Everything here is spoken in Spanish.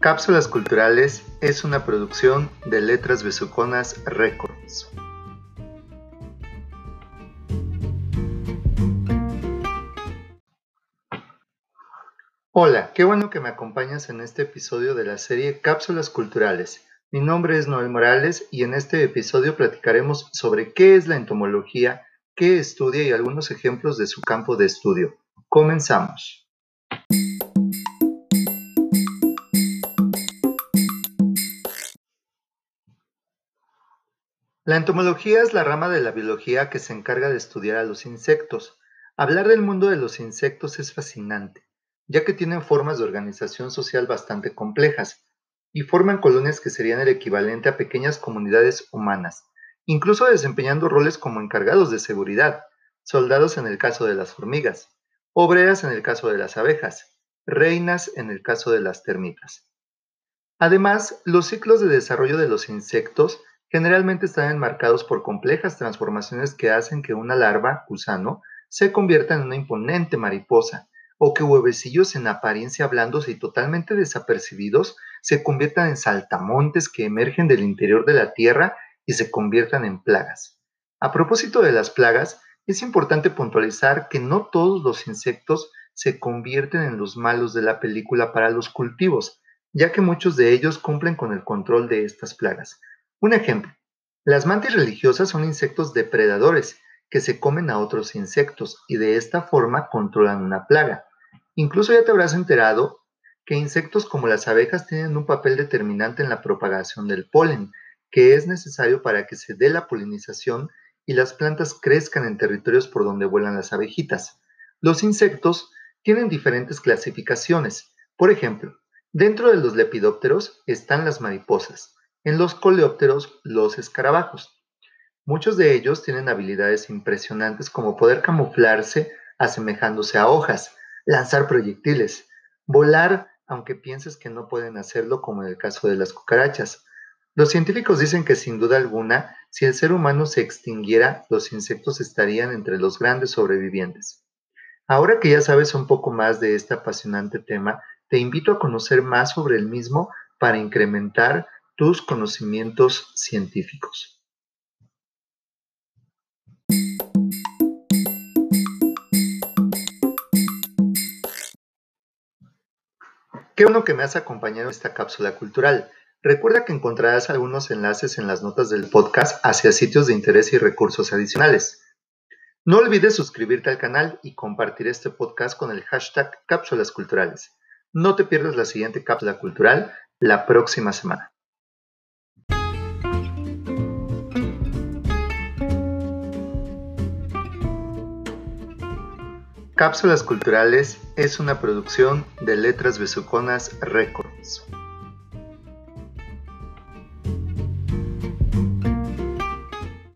Cápsulas Culturales es una producción de Letras Besuconas Records. Hola, qué bueno que me acompañas en este episodio de la serie Cápsulas Culturales. Mi nombre es Noel Morales y en este episodio platicaremos sobre qué es la entomología, qué estudia y algunos ejemplos de su campo de estudio. Comenzamos. La entomología es la rama de la biología que se encarga de estudiar a los insectos. Hablar del mundo de los insectos es fascinante, ya que tienen formas de organización social bastante complejas y forman colonias que serían el equivalente a pequeñas comunidades humanas, incluso desempeñando roles como encargados de seguridad, soldados en el caso de las hormigas, obreras en el caso de las abejas, reinas en el caso de las termitas. Además, los ciclos de desarrollo de los insectos generalmente están enmarcados por complejas transformaciones que hacen que una larva, gusano, se convierta en una imponente mariposa, o que huevecillos en apariencia blandos y totalmente desapercibidos se conviertan en saltamontes que emergen del interior de la tierra y se conviertan en plagas. A propósito de las plagas, es importante puntualizar que no todos los insectos se convierten en los malos de la película para los cultivos, ya que muchos de ellos cumplen con el control de estas plagas. Un ejemplo, las mantis religiosas son insectos depredadores que se comen a otros insectos y de esta forma controlan una plaga. Incluso ya te habrás enterado que insectos como las abejas tienen un papel determinante en la propagación del polen, que es necesario para que se dé la polinización y las plantas crezcan en territorios por donde vuelan las abejitas. Los insectos tienen diferentes clasificaciones. Por ejemplo, dentro de los lepidópteros están las mariposas, en los coleópteros, los escarabajos. Muchos de ellos tienen habilidades impresionantes como poder camuflarse asemejándose a hojas, lanzar proyectiles, volar aunque pienses que no pueden hacerlo como en el caso de las cucarachas. Los científicos dicen que sin duda alguna, si el ser humano se extinguiera, los insectos estarían entre los grandes sobrevivientes. Ahora que ya sabes un poco más de este apasionante tema, te invito a conocer más sobre el mismo para incrementar tus conocimientos científicos. Qué bueno que me has acompañado en esta cápsula cultural. Recuerda que encontrarás algunos enlaces en las notas del podcast hacia sitios de interés y recursos adicionales. No olvides suscribirte al canal y compartir este podcast con el hashtag cápsulas culturales. No te pierdas la siguiente cápsula cultural la próxima semana. Cápsulas Culturales es una producción de Letras Besuconas Records.